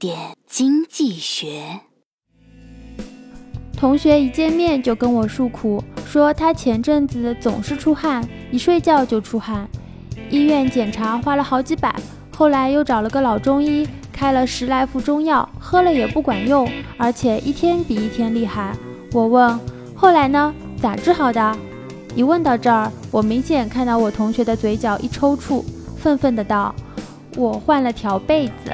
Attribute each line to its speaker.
Speaker 1: 点经济学。
Speaker 2: 同学一见面就跟我诉苦，说他前阵子总是出汗，一睡觉就出汗，医院检查花了好几百，后来又找了个老中医，开了十来副中药，喝了也不管用，而且一天比一天厉害。我问，后来呢？咋治好的？一问到这儿，我明显看到我同学的嘴角一抽搐，愤愤的道：“我换了条被子。”